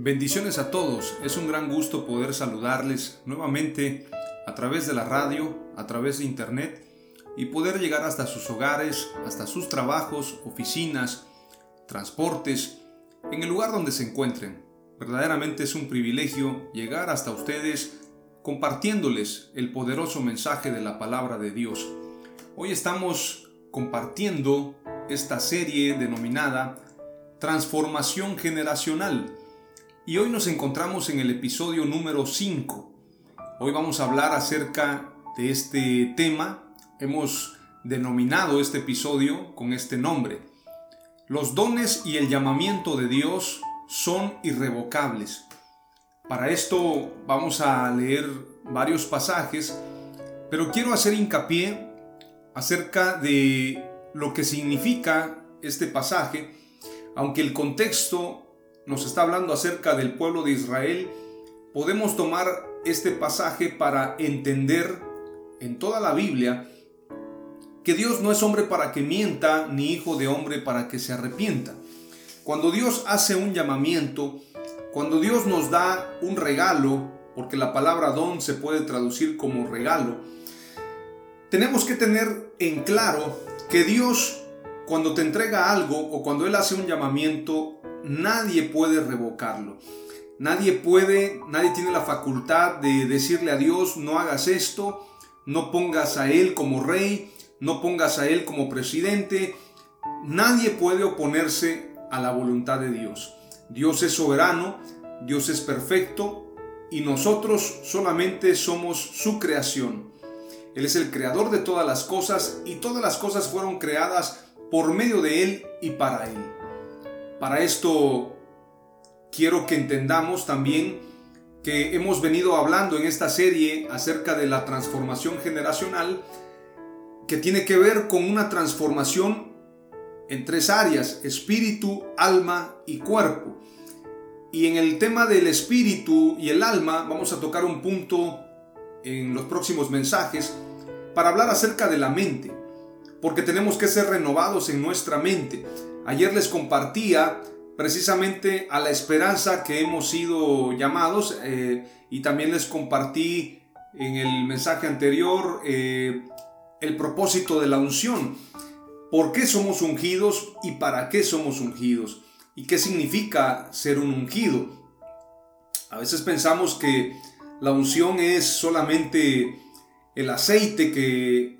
Bendiciones a todos, es un gran gusto poder saludarles nuevamente a través de la radio, a través de internet y poder llegar hasta sus hogares, hasta sus trabajos, oficinas, transportes, en el lugar donde se encuentren. Verdaderamente es un privilegio llegar hasta ustedes compartiéndoles el poderoso mensaje de la palabra de Dios. Hoy estamos compartiendo esta serie denominada Transformación Generacional y hoy nos encontramos en el episodio número 5. Hoy vamos a hablar acerca de este tema. Hemos denominado este episodio con este nombre. Los dones y el llamamiento de Dios son irrevocables. Para esto vamos a leer varios pasajes, pero quiero hacer hincapié acerca de lo que significa este pasaje, aunque el contexto nos está hablando acerca del pueblo de Israel, podemos tomar este pasaje para entender en toda la Biblia que Dios no es hombre para que mienta, ni hijo de hombre para que se arrepienta. Cuando Dios hace un llamamiento, cuando Dios nos da un regalo, porque la palabra don se puede traducir como regalo, tenemos que tener en claro que Dios cuando te entrega algo o cuando Él hace un llamamiento, nadie puede revocarlo. Nadie puede, nadie tiene la facultad de decirle a Dios, no hagas esto, no pongas a Él como rey, no pongas a Él como presidente. Nadie puede oponerse a la voluntad de Dios. Dios es soberano, Dios es perfecto y nosotros solamente somos su creación. Él es el creador de todas las cosas y todas las cosas fueron creadas por medio de Él y para Él. Para esto quiero que entendamos también que hemos venido hablando en esta serie acerca de la transformación generacional que tiene que ver con una transformación en tres áreas, espíritu, alma y cuerpo. Y en el tema del espíritu y el alma vamos a tocar un punto en los próximos mensajes para hablar acerca de la mente, porque tenemos que ser renovados en nuestra mente. Ayer les compartía precisamente a la esperanza que hemos sido llamados eh, y también les compartí en el mensaje anterior eh, el propósito de la unción. ¿Por qué somos ungidos y para qué somos ungidos? ¿Y qué significa ser un ungido? A veces pensamos que la unción es solamente el aceite que,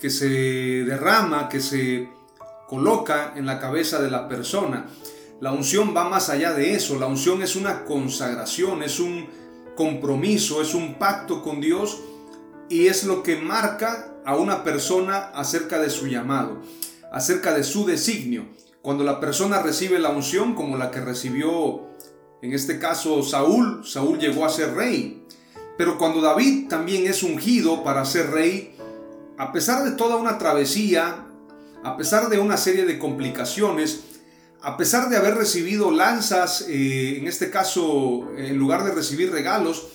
que se derrama, que se coloca en la cabeza de la persona. La unción va más allá de eso. La unción es una consagración, es un compromiso, es un pacto con Dios y es lo que marca a una persona acerca de su llamado, acerca de su designio. Cuando la persona recibe la unción como la que recibió en este caso Saúl, Saúl llegó a ser rey. Pero cuando David también es ungido para ser rey, a pesar de toda una travesía, a pesar de una serie de complicaciones, a pesar de haber recibido lanzas, eh, en este caso, en lugar de recibir regalos,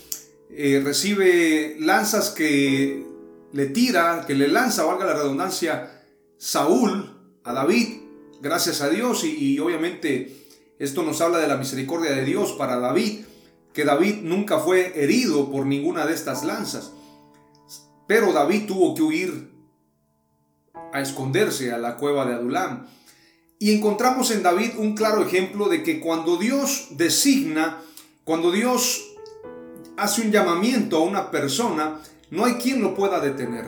eh, recibe lanzas que le tira, que le lanza, valga la redundancia, Saúl a David, gracias a Dios, y, obviamente Esto nos habla de la misericordia de Dios para David, que David nunca fue herido por ninguna de estas lanzas. Pero David tuvo que huir a esconderse a la cueva de Adulam. Y encontramos en David un claro ejemplo de que cuando Dios designa, cuando Dios hace un llamamiento a una persona, no hay quien lo pueda detener.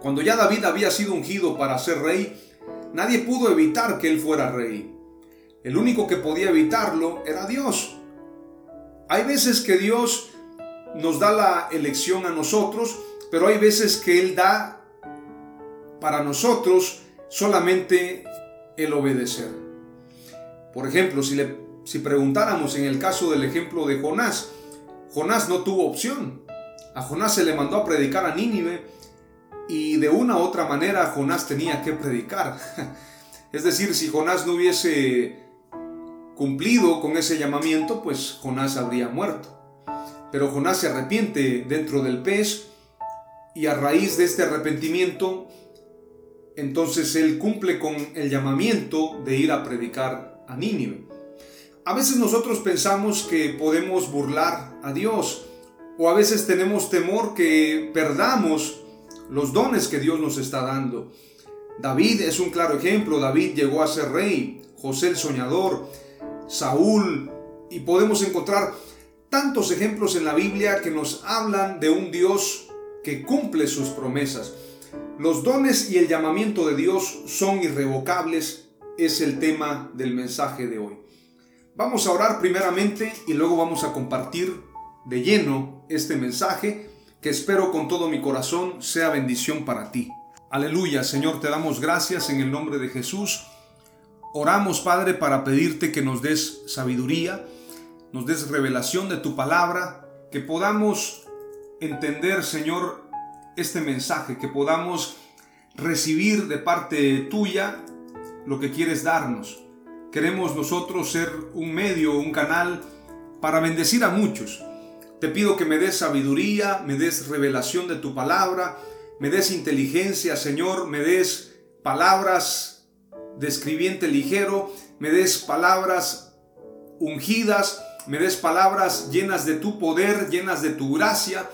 Cuando ya David había sido ungido para ser rey, nadie pudo evitar que él fuera rey. El único que podía evitarlo era Dios. Hay veces que Dios nos da la elección a nosotros, pero hay veces que Él da para nosotros solamente el obedecer. Por ejemplo, si, le, si preguntáramos en el caso del ejemplo de Jonás, Jonás no tuvo opción. A Jonás se le mandó a predicar a Nínive y de una u otra manera Jonás tenía que predicar. Es decir, si Jonás no hubiese cumplido con ese llamamiento, pues Jonás habría muerto. Pero Jonás se arrepiente dentro del pez y a raíz de este arrepentimiento, entonces él cumple con el llamamiento de ir a predicar a Nínive. A veces nosotros pensamos que podemos burlar a Dios o a veces tenemos temor que perdamos los dones que Dios nos está dando. David es un claro ejemplo, David llegó a ser rey, José el soñador, Saúl, y podemos encontrar tantos ejemplos en la Biblia que nos hablan de un Dios que cumple sus promesas. Los dones y el llamamiento de Dios son irrevocables, es el tema del mensaje de hoy. Vamos a orar primeramente y luego vamos a compartir de lleno este mensaje que espero con todo mi corazón sea bendición para ti. Aleluya, Señor, te damos gracias en el nombre de Jesús. Oramos, Padre, para pedirte que nos des sabiduría, nos des revelación de tu palabra, que podamos entender, Señor, este mensaje, que podamos recibir de parte tuya lo que quieres darnos. Queremos nosotros ser un medio, un canal para bendecir a muchos. Te pido que me des sabiduría, me des revelación de tu palabra, me des inteligencia, Señor, me des palabras de escribiente ligero, me des palabras ungidas, me des palabras llenas de tu poder, llenas de tu gracia,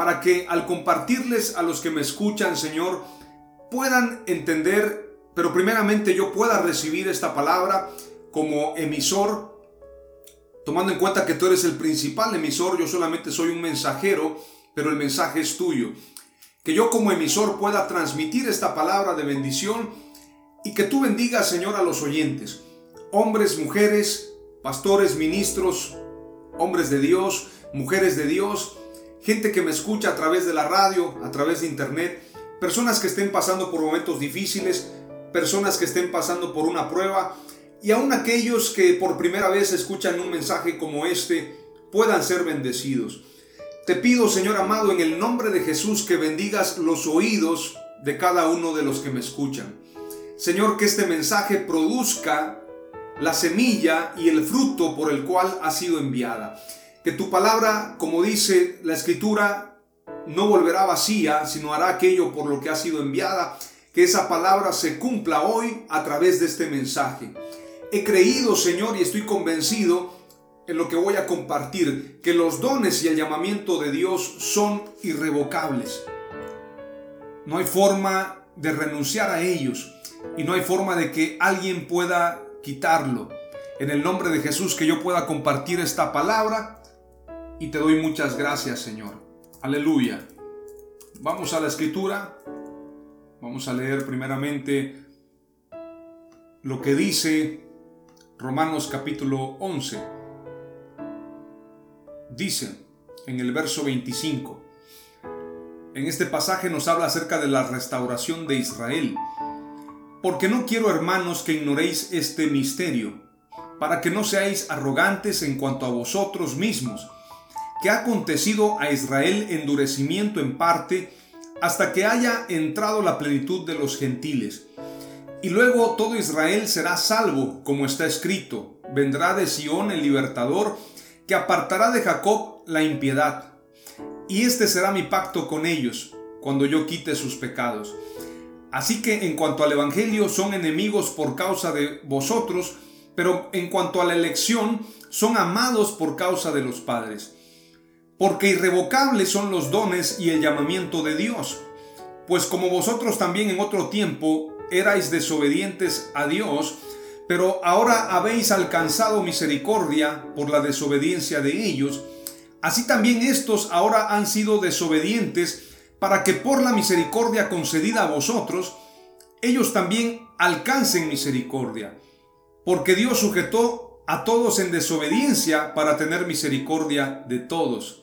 para que al compartirles a los que me escuchan, Señor, puedan entender pero primeramente yo pueda recibir esta palabra como emisor, tomando en cuenta que tú eres el principal emisor, yo solamente soy un mensajero, pero el mensaje es tuyo. Que yo como emisor pueda transmitir esta palabra de bendición y que tú bendigas, Señor, a los oyentes, hombres, mujeres, pastores, ministros, hombres de Dios, mujeres de Dios, gente que me escucha a través de la radio, a través de internet, personas que estén pasando por momentos difíciles, personas que estén pasando por una prueba y aún aquellos que por primera vez escuchan un mensaje como este puedan ser bendecidos. Te pido, Señor amado, en el nombre de Jesús que bendigas los oídos de cada uno de los que me escuchan. Señor, que este mensaje produzca la semilla y el fruto por el cual ha sido enviada. Que tu palabra, como dice la escritura, no volverá vacía, sino hará aquello por lo que ha sido enviada que esa palabra se cumpla hoy a través de este mensaje. He creído, Señor, y estoy convencido en lo que voy a compartir, que los dones y el llamamiento de Dios son irrevocables. No hay forma de renunciar a ellos y no hay forma de que alguien pueda quitarlo. En el nombre de Jesús que yo pueda compartir esta palabra y te doy muchas gracias, Señor. Aleluya. Vamos a la escritura. Vamos a leer primeramente lo que dice Romanos capítulo 11. Dice en el verso 25. En este pasaje nos habla acerca de la restauración de Israel. Porque no quiero, hermanos, que ignoréis este misterio, para que no seáis arrogantes en cuanto a vosotros mismos, que ha acontecido a Israel endurecimiento en parte, hasta que haya entrado la plenitud de los gentiles. Y luego todo Israel será salvo, como está escrito, vendrá de Sión el libertador, que apartará de Jacob la impiedad. Y este será mi pacto con ellos, cuando yo quite sus pecados. Así que en cuanto al Evangelio son enemigos por causa de vosotros, pero en cuanto a la elección, son amados por causa de los padres. Porque irrevocables son los dones y el llamamiento de Dios. Pues como vosotros también en otro tiempo erais desobedientes a Dios, pero ahora habéis alcanzado misericordia por la desobediencia de ellos, así también estos ahora han sido desobedientes para que por la misericordia concedida a vosotros, ellos también alcancen misericordia. Porque Dios sujetó a todos en desobediencia para tener misericordia de todos.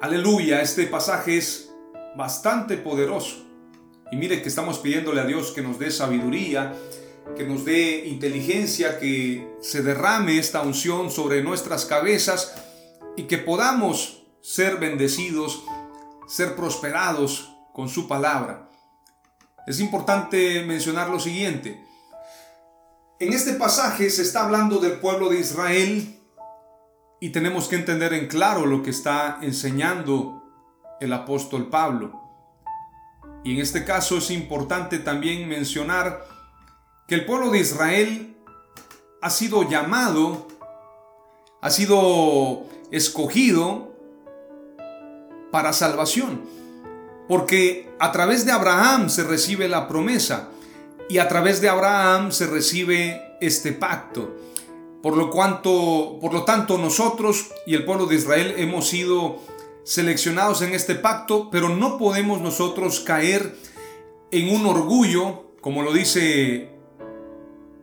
Aleluya, este pasaje es bastante poderoso. Y mire que estamos pidiéndole a Dios que nos dé sabiduría, que nos dé inteligencia, que se derrame esta unción sobre nuestras cabezas y que podamos ser bendecidos, ser prosperados con su palabra. Es importante mencionar lo siguiente. En este pasaje se está hablando del pueblo de Israel y tenemos que entender en claro lo que está enseñando el apóstol Pablo. Y en este caso es importante también mencionar que el pueblo de Israel ha sido llamado, ha sido escogido para salvación. Porque a través de Abraham se recibe la promesa y a través de Abraham se recibe este pacto. Por lo, cuanto, por lo tanto, nosotros y el pueblo de Israel hemos sido seleccionados en este pacto, pero no podemos nosotros caer en un orgullo, como lo dice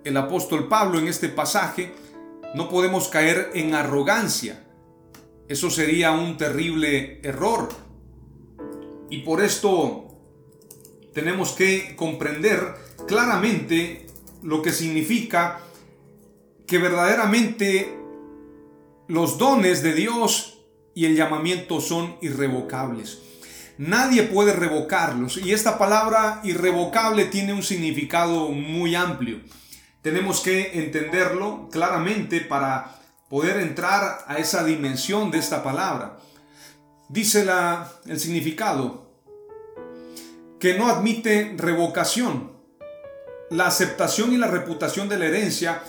el apóstol Pablo en este pasaje, no podemos caer en arrogancia. Eso sería un terrible error. Y por esto tenemos que comprender claramente lo que significa que verdaderamente los dones de Dios y el llamamiento son irrevocables. Nadie puede revocarlos y esta palabra irrevocable tiene un significado muy amplio. Tenemos que entenderlo claramente para poder entrar a esa dimensión de esta palabra. Dice el significado que no admite revocación. La aceptación y la reputación de la herencia,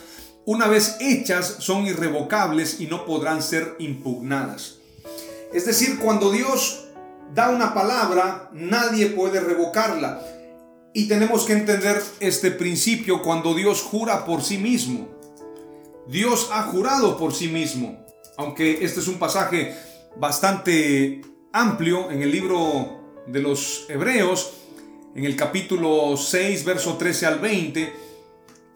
una vez hechas, son irrevocables y no podrán ser impugnadas. Es decir, cuando Dios da una palabra, nadie puede revocarla. Y tenemos que entender este principio cuando Dios jura por sí mismo. Dios ha jurado por sí mismo. Aunque este es un pasaje bastante amplio en el libro de los Hebreos, en el capítulo 6, verso 13 al 20,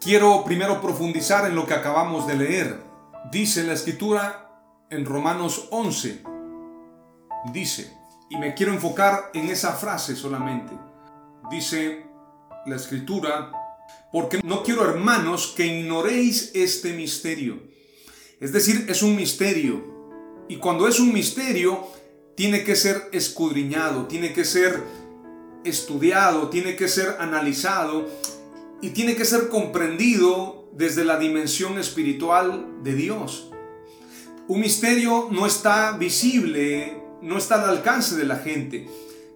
quiero primero profundizar en lo que acabamos de leer. Dice la escritura en Romanos 11, dice, y me quiero enfocar en esa frase solamente. Dice, la escritura, porque no quiero hermanos que ignoréis este misterio. Es decir, es un misterio. Y cuando es un misterio, tiene que ser escudriñado, tiene que ser estudiado, tiene que ser analizado y tiene que ser comprendido desde la dimensión espiritual de Dios. Un misterio no está visible, no está al alcance de la gente.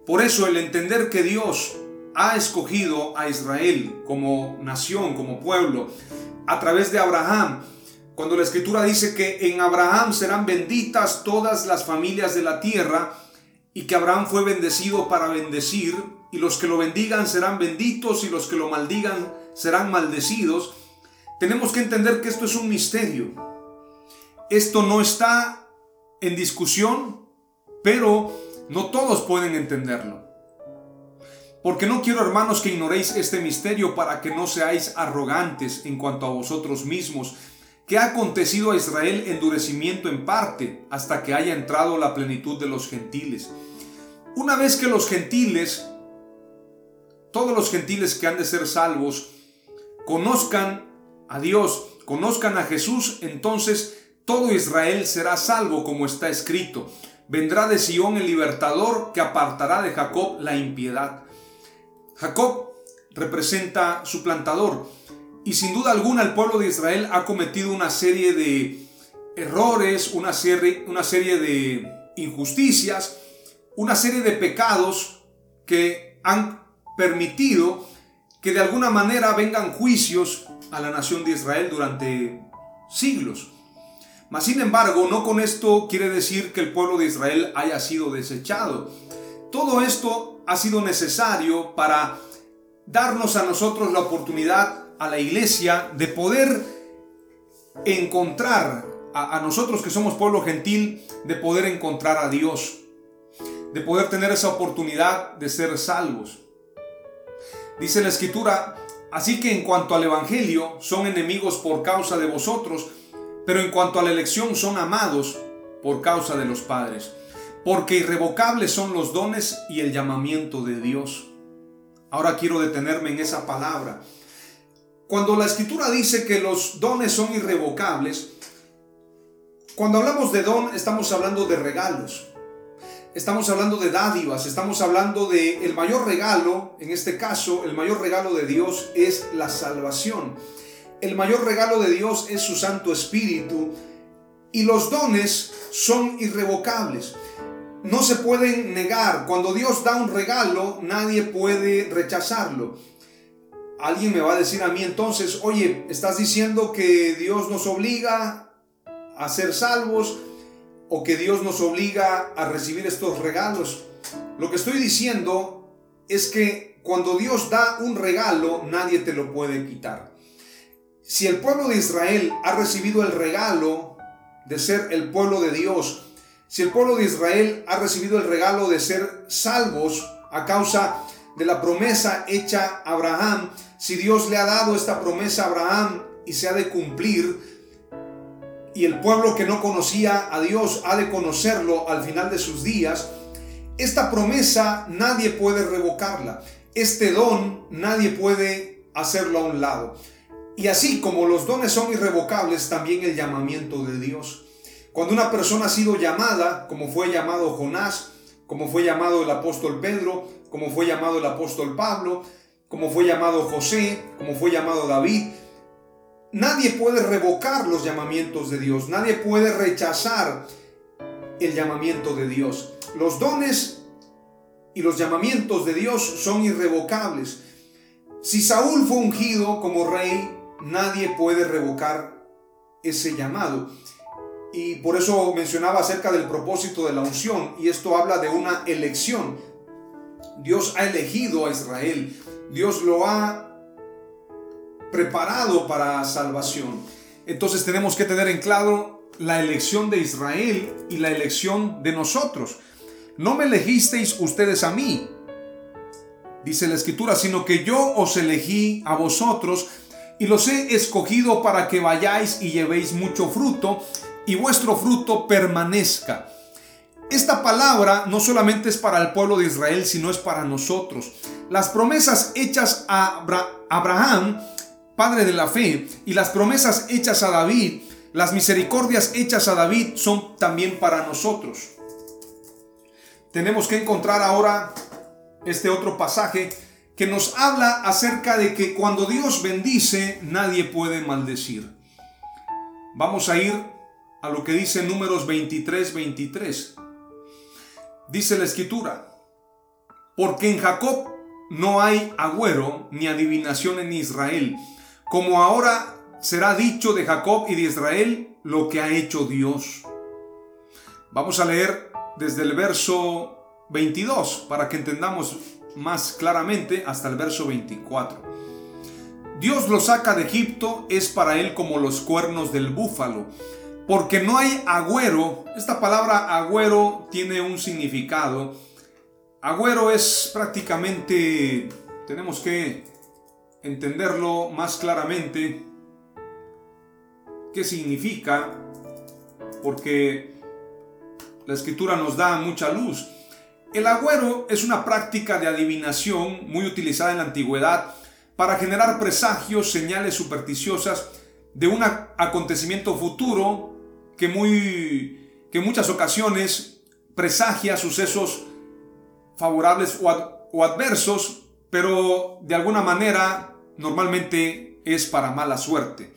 Por eso el entender que Dios ha escogido a Israel como nación, como pueblo, a través de Abraham. Cuando la escritura dice que en Abraham serán benditas todas las familias de la tierra y que Abraham fue bendecido para bendecir y los que lo bendigan serán benditos y los que lo maldigan serán maldecidos, tenemos que entender que esto es un misterio. Esto no está en discusión, pero no todos pueden entenderlo. Porque no quiero, hermanos, que ignoréis este misterio para que no seáis arrogantes en cuanto a vosotros mismos, que ha acontecido a Israel endurecimiento en parte hasta que haya entrado la plenitud de los gentiles. Una vez que los gentiles, todos los gentiles que han de ser salvos, conozcan a Dios conozcan a Jesús, entonces todo Israel será salvo como está escrito. Vendrá de Sión el libertador que apartará de Jacob la impiedad. Jacob representa su plantador y sin duda alguna el pueblo de Israel ha cometido una serie de errores, una serie, una serie de injusticias, una serie de pecados que han permitido que de alguna manera vengan juicios a la nación de Israel durante siglos. Mas sin embargo, no con esto quiere decir que el pueblo de Israel haya sido desechado. Todo esto ha sido necesario para darnos a nosotros la oportunidad, a la iglesia, de poder encontrar, a, a nosotros que somos pueblo gentil, de poder encontrar a Dios, de poder tener esa oportunidad de ser salvos. Dice la escritura, así que en cuanto al Evangelio son enemigos por causa de vosotros, pero en cuanto a la elección son amados por causa de los padres, porque irrevocables son los dones y el llamamiento de Dios. Ahora quiero detenerme en esa palabra. Cuando la escritura dice que los dones son irrevocables, cuando hablamos de don estamos hablando de regalos. Estamos hablando de dádivas, estamos hablando de el mayor regalo, en este caso, el mayor regalo de Dios es la salvación. El mayor regalo de Dios es su Santo Espíritu y los dones son irrevocables. No se pueden negar. Cuando Dios da un regalo, nadie puede rechazarlo. Alguien me va a decir a mí entonces, oye, estás diciendo que Dios nos obliga a ser salvos o que Dios nos obliga a recibir estos regalos. Lo que estoy diciendo es que cuando Dios da un regalo, nadie te lo puede quitar. Si el pueblo de Israel ha recibido el regalo de ser el pueblo de Dios, si el pueblo de Israel ha recibido el regalo de ser salvos a causa de la promesa hecha a Abraham, si Dios le ha dado esta promesa a Abraham y se ha de cumplir, y el pueblo que no conocía a Dios ha de conocerlo al final de sus días, esta promesa nadie puede revocarla. Este don nadie puede hacerlo a un lado. Y así como los dones son irrevocables, también el llamamiento de Dios. Cuando una persona ha sido llamada, como fue llamado Jonás, como fue llamado el apóstol Pedro, como fue llamado el apóstol Pablo, como fue llamado José, como fue llamado David, Nadie puede revocar los llamamientos de Dios, nadie puede rechazar el llamamiento de Dios. Los dones y los llamamientos de Dios son irrevocables. Si Saúl fue ungido como rey, nadie puede revocar ese llamado. Y por eso mencionaba acerca del propósito de la unción, y esto habla de una elección. Dios ha elegido a Israel, Dios lo ha preparado para salvación. Entonces tenemos que tener en claro la elección de Israel y la elección de nosotros. No me elegisteis ustedes a mí, dice la escritura, sino que yo os elegí a vosotros y los he escogido para que vayáis y llevéis mucho fruto y vuestro fruto permanezca. Esta palabra no solamente es para el pueblo de Israel, sino es para nosotros. Las promesas hechas a Abraham padre de la fe, y las promesas hechas a David, las misericordias hechas a David son también para nosotros. Tenemos que encontrar ahora este otro pasaje que nos habla acerca de que cuando Dios bendice, nadie puede maldecir. Vamos a ir a lo que dice números 23, 23. Dice la escritura, porque en Jacob no hay agüero ni adivinación en Israel como ahora será dicho de Jacob y de Israel lo que ha hecho Dios. Vamos a leer desde el verso 22 para que entendamos más claramente hasta el verso 24. Dios lo saca de Egipto es para él como los cuernos del búfalo, porque no hay agüero. Esta palabra agüero tiene un significado. Agüero es prácticamente, tenemos que entenderlo más claramente qué significa, porque la escritura nos da mucha luz. El agüero es una práctica de adivinación muy utilizada en la antigüedad para generar presagios, señales supersticiosas, de un acontecimiento futuro que, muy, que en muchas ocasiones presagia sucesos favorables o adversos, pero de alguna manera normalmente es para mala suerte.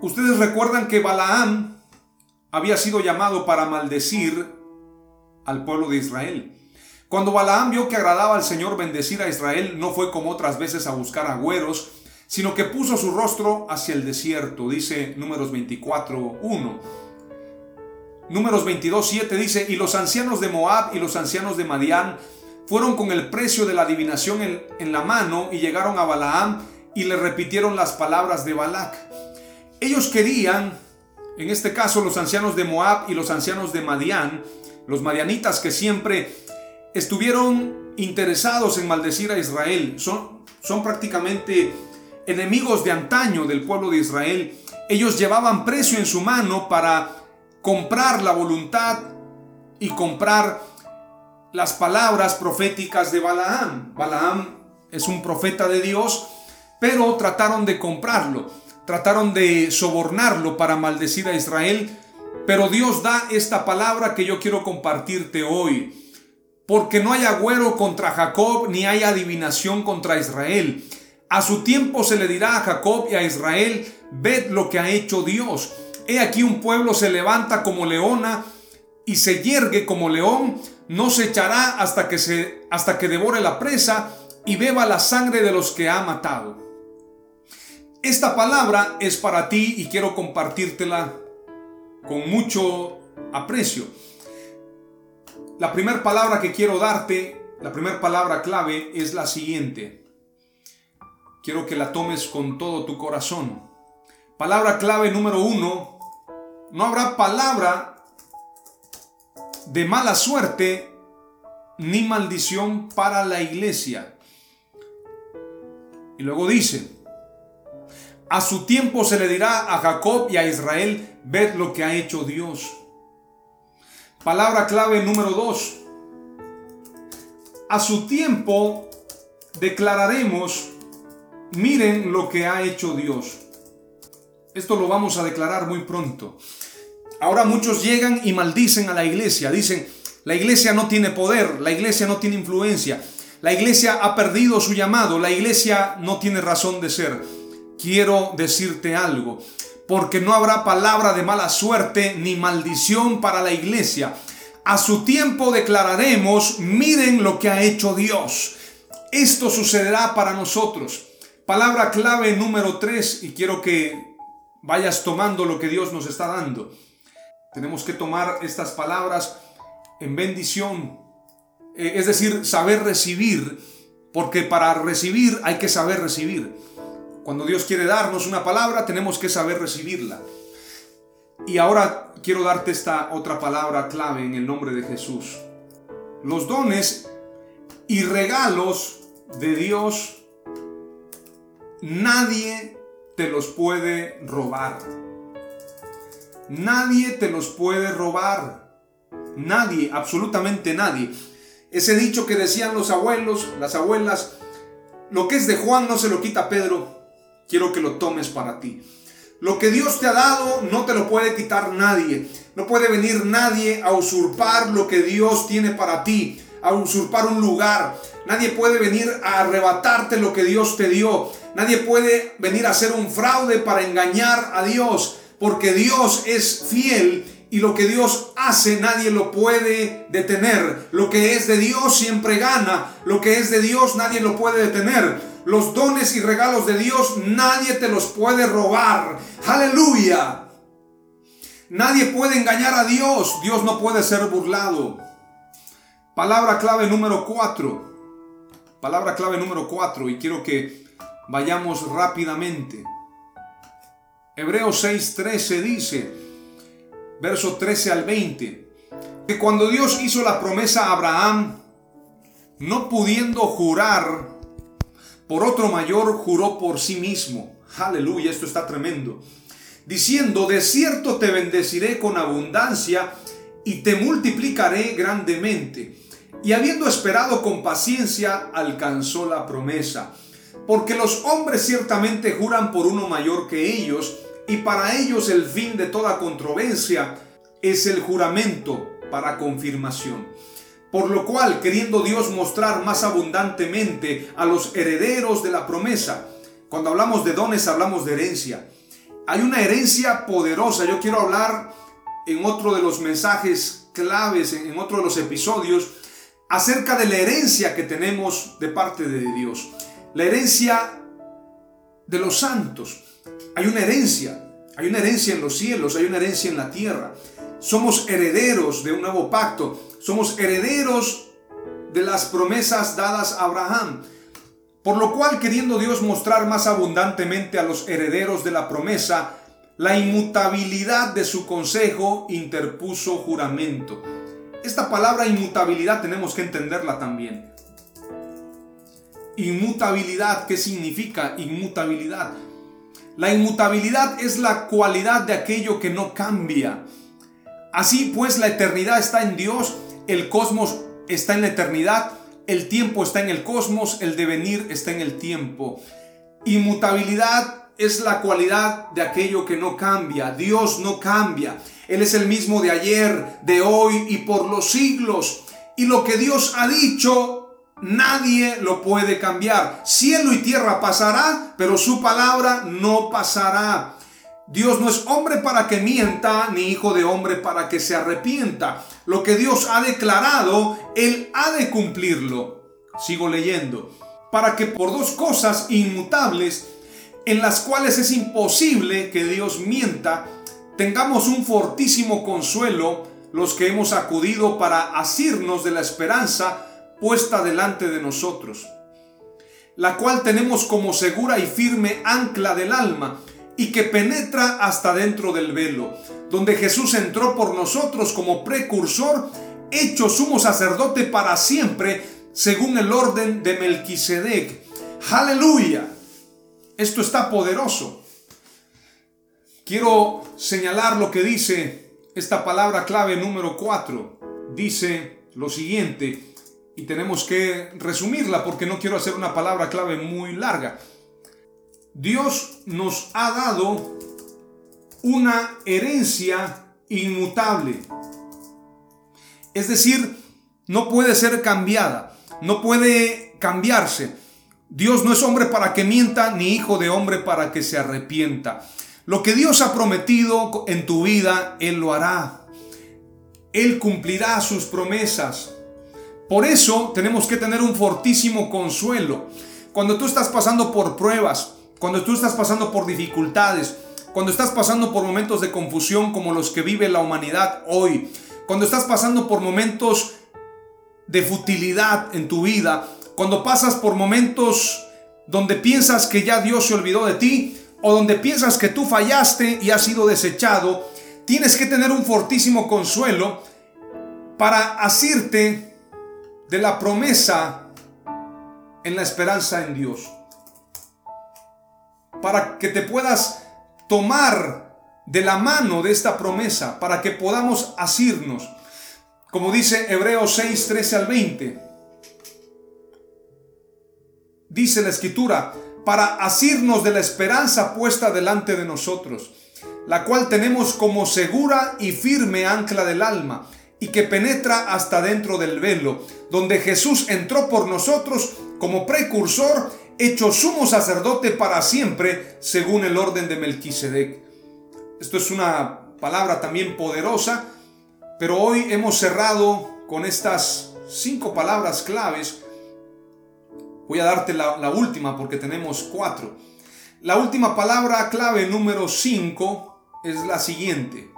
Ustedes recuerdan que Balaam había sido llamado para maldecir al pueblo de Israel. Cuando Balaam vio que agradaba al Señor bendecir a Israel, no fue como otras veces a buscar agüeros, sino que puso su rostro hacia el desierto, dice números 24, 1. Números 22, 7 dice, y los ancianos de Moab y los ancianos de Madián fueron con el precio de la adivinación en, la mano y llegaron a Balaam y le repitieron las palabras de Balac. Ellos querían, en este caso los ancianos de Moab y los ancianos de Madián, los madianitas que siempre estuvieron interesados en maldecir a Israel, son, son prácticamente enemigos de antaño del pueblo de Israel. Ellos llevaban precio en su mano para comprar la voluntad y comprar las palabras proféticas de Balaam. Balaam es un profeta de Dios, pero trataron de comprarlo, trataron de sobornarlo para maldecir a Israel, pero Dios da esta palabra que yo quiero compartirte hoy. Porque no hay agüero contra Jacob, ni hay adivinación contra Israel. A su tiempo se le dirá a Jacob y a Israel, ved lo que ha hecho Dios. He aquí un pueblo se levanta como leona y se yergue como león, no se echará hasta que se hasta que devore la presa y beba la sangre de los que ha matado. Esta palabra es para ti y quiero compartírtela con mucho aprecio. La primera palabra que quiero darte, la primera palabra clave es la siguiente. Quiero que la tomes con todo tu corazón. Palabra clave número uno. No habrá palabra de mala suerte ni maldición para la iglesia. Y luego dice, a su tiempo se le dirá a Jacob y a Israel, ved lo que ha hecho Dios. Palabra clave número dos. A su tiempo declararemos, miren lo que ha hecho Dios. Esto lo vamos a declarar muy pronto. Ahora muchos llegan y maldicen a la iglesia. Dicen, la iglesia no tiene poder, la iglesia no tiene influencia, la iglesia ha perdido su llamado, la iglesia no tiene razón de ser. Quiero decirte algo porque no habrá palabra de mala suerte ni maldición para la iglesia. A su tiempo declararemos, miren lo que ha hecho Dios. Esto sucederá para nosotros. Palabra clave número 3 y quiero que vayas tomando lo que Dios nos está dando. Tenemos que tomar estas palabras en bendición, eh, es decir, saber recibir, porque para recibir hay que saber recibir. Cuando Dios quiere darnos una palabra, tenemos que saber recibirla. Y ahora quiero darte esta otra palabra clave en el nombre de Jesús. Los dones y regalos de Dios, nadie te los puede robar. Nadie te los puede robar. Nadie, absolutamente nadie. Ese dicho que decían los abuelos, las abuelas, lo que es de Juan no se lo quita Pedro, quiero que lo tomes para ti. Lo que Dios te ha dado no te lo puede quitar nadie. No puede venir nadie a usurpar lo que Dios tiene para ti, a usurpar un lugar. Nadie puede venir a arrebatarte lo que Dios te dio. Nadie puede venir a hacer un fraude para engañar a Dios, porque Dios es fiel y lo que Dios hace nadie lo puede detener. Lo que es de Dios siempre gana. Lo que es de Dios nadie lo puede detener los dones y regalos de Dios nadie te los puede robar. Aleluya. Nadie puede engañar a Dios. Dios no puede ser burlado. Palabra clave número 4. Palabra clave número 4 y quiero que vayamos rápidamente. Hebreos 6:13 dice, verso 13 al 20, que cuando Dios hizo la promesa a Abraham, no pudiendo jurar, por otro mayor juró por sí mismo. Aleluya, esto está tremendo. Diciendo, de cierto te bendeciré con abundancia y te multiplicaré grandemente. Y habiendo esperado con paciencia, alcanzó la promesa. Porque los hombres ciertamente juran por uno mayor que ellos, y para ellos el fin de toda controversia es el juramento para confirmación. Por lo cual, queriendo Dios mostrar más abundantemente a los herederos de la promesa, cuando hablamos de dones hablamos de herencia. Hay una herencia poderosa. Yo quiero hablar en otro de los mensajes claves, en otro de los episodios, acerca de la herencia que tenemos de parte de Dios. La herencia de los santos. Hay una herencia. Hay una herencia en los cielos, hay una herencia en la tierra. Somos herederos de un nuevo pacto. Somos herederos de las promesas dadas a Abraham. Por lo cual, queriendo Dios mostrar más abundantemente a los herederos de la promesa la inmutabilidad de su consejo, interpuso juramento. Esta palabra inmutabilidad tenemos que entenderla también. Inmutabilidad, ¿qué significa inmutabilidad? La inmutabilidad es la cualidad de aquello que no cambia. Así pues, la eternidad está en Dios, el cosmos está en la eternidad, el tiempo está en el cosmos, el devenir está en el tiempo. Inmutabilidad es la cualidad de aquello que no cambia. Dios no cambia. Él es el mismo de ayer, de hoy y por los siglos. Y lo que Dios ha dicho, nadie lo puede cambiar. Cielo y tierra pasará, pero su palabra no pasará. Dios no es hombre para que mienta, ni hijo de hombre para que se arrepienta. Lo que Dios ha declarado, Él ha de cumplirlo. Sigo leyendo. Para que por dos cosas inmutables, en las cuales es imposible que Dios mienta, tengamos un fortísimo consuelo los que hemos acudido para asirnos de la esperanza puesta delante de nosotros, la cual tenemos como segura y firme ancla del alma y que penetra hasta dentro del velo, donde Jesús entró por nosotros como precursor, hecho sumo sacerdote para siempre, según el orden de Melquisedec. Aleluya. Esto está poderoso. Quiero señalar lo que dice esta palabra clave número 4. Dice lo siguiente, y tenemos que resumirla porque no quiero hacer una palabra clave muy larga. Dios nos ha dado una herencia inmutable. Es decir, no puede ser cambiada, no puede cambiarse. Dios no es hombre para que mienta, ni hijo de hombre para que se arrepienta. Lo que Dios ha prometido en tu vida, Él lo hará. Él cumplirá sus promesas. Por eso tenemos que tener un fortísimo consuelo. Cuando tú estás pasando por pruebas, cuando tú estás pasando por dificultades, cuando estás pasando por momentos de confusión como los que vive la humanidad hoy, cuando estás pasando por momentos de futilidad en tu vida, cuando pasas por momentos donde piensas que ya Dios se olvidó de ti o donde piensas que tú fallaste y has sido desechado, tienes que tener un fortísimo consuelo para asirte de la promesa en la esperanza en Dios. Para que te puedas tomar de la mano de esta promesa, para que podamos asirnos. Como dice Hebreos 6, 13 al 20 dice la escritura, para asirnos de la esperanza puesta delante de nosotros, la cual tenemos como segura y firme ancla del alma, y que penetra hasta dentro del velo, donde Jesús entró por nosotros como precursor, hecho sumo sacerdote para siempre, según el orden de Melquisedec. Esto es una palabra también poderosa, pero hoy hemos cerrado con estas cinco palabras claves Voy a darte la, última porque tenemos cuatro. La última palabra clave número 5 es la siguiente.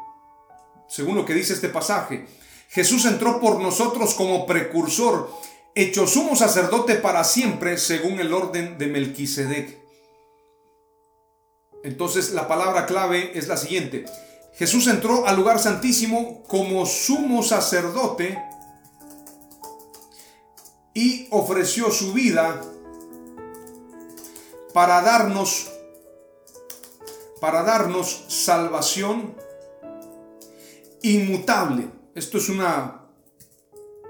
Según lo que dice este pasaje, Jesús entró por nosotros como precursor, hecho sumo sacerdote para siempre, según el orden de Melquisedec. Entonces la palabra clave es la siguiente. Jesús entró al lugar santísimo como sumo sacerdote y ofreció su vida para darnos para darnos salvación inmutable. Esto es una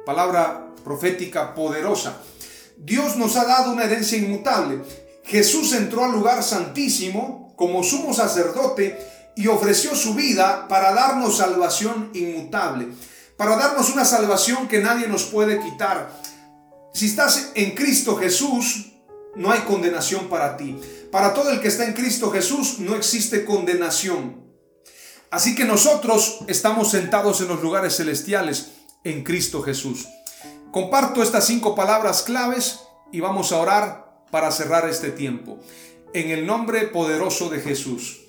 palabra profética poderosa. Dios nos ha dado una herencia inmutable. Jesús entró al lugar santísimo como sumo sacerdote y ofreció su vida para darnos salvación inmutable, para darnos una salvación que nadie nos puede quitar. Si estás en Cristo Jesús, no hay condenación para ti. Para todo el que está en Cristo Jesús no existe condenación. Así que nosotros estamos sentados en los lugares celestiales en Cristo Jesús. Comparto estas cinco palabras claves y vamos a orar para cerrar este tiempo. En el nombre poderoso de Jesús.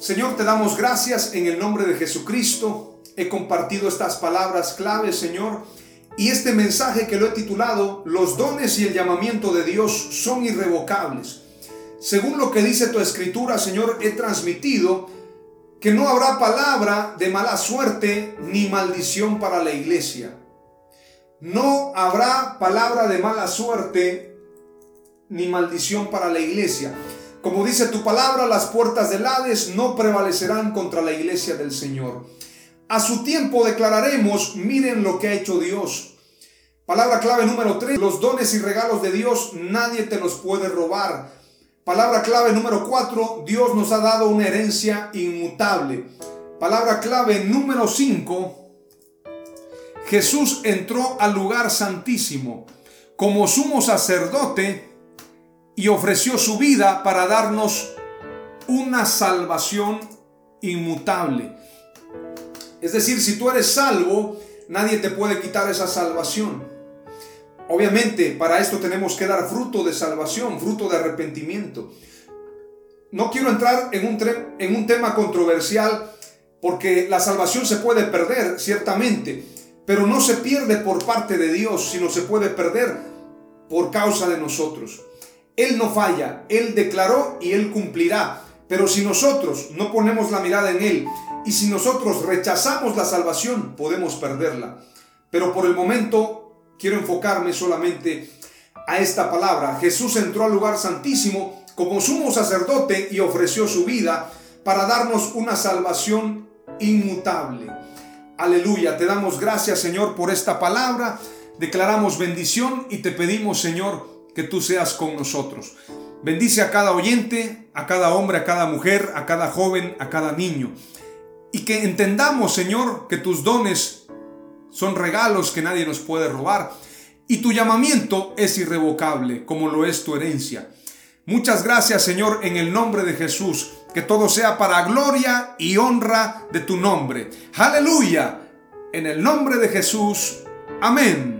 Señor, te damos gracias en el nombre de Jesucristo. He compartido estas palabras claves, Señor. Y este mensaje que lo he titulado, Los dones y el llamamiento de Dios son irrevocables. Según lo que dice tu escritura, Señor, he transmitido que no habrá palabra de mala suerte ni maldición para la iglesia. No habrá palabra de mala suerte ni maldición para la iglesia. Como dice tu palabra, las puertas del Hades no prevalecerán contra la iglesia del Señor. A su tiempo declararemos, miren lo que ha hecho Dios. Palabra clave número 3, los dones y regalos de Dios nadie te los puede robar. Palabra clave número 4, Dios nos ha dado una herencia inmutable. Palabra clave número 5, Jesús entró al lugar santísimo como sumo sacerdote y ofreció su vida para darnos una salvación inmutable. Es decir, si tú eres salvo, nadie te puede quitar esa salvación. Obviamente, para esto tenemos que dar fruto de salvación, fruto de arrepentimiento. No quiero entrar en un, en un tema controversial porque la salvación se puede perder, ciertamente, pero no se pierde por parte de Dios, sino se puede perder por causa de nosotros. Él no falla, Él declaró y Él cumplirá. Pero si nosotros no ponemos la mirada en Él y si nosotros rechazamos la salvación, podemos perderla. Pero por el momento quiero enfocarme solamente a esta palabra. Jesús entró al lugar santísimo como sumo sacerdote y ofreció su vida para darnos una salvación inmutable. Aleluya, te damos gracias Señor por esta palabra, declaramos bendición y te pedimos Señor que tú seas con nosotros. Bendice a cada oyente, a cada hombre, a cada mujer, a cada joven, a cada niño. Y que entendamos Señor que tus dones son regalos que nadie nos puede robar. Y tu llamamiento es irrevocable, como lo es tu herencia. Muchas gracias, Señor, en el nombre de Jesús. Que todo sea para gloria y honra de tu nombre. Aleluya. En el nombre de Jesús. Amén.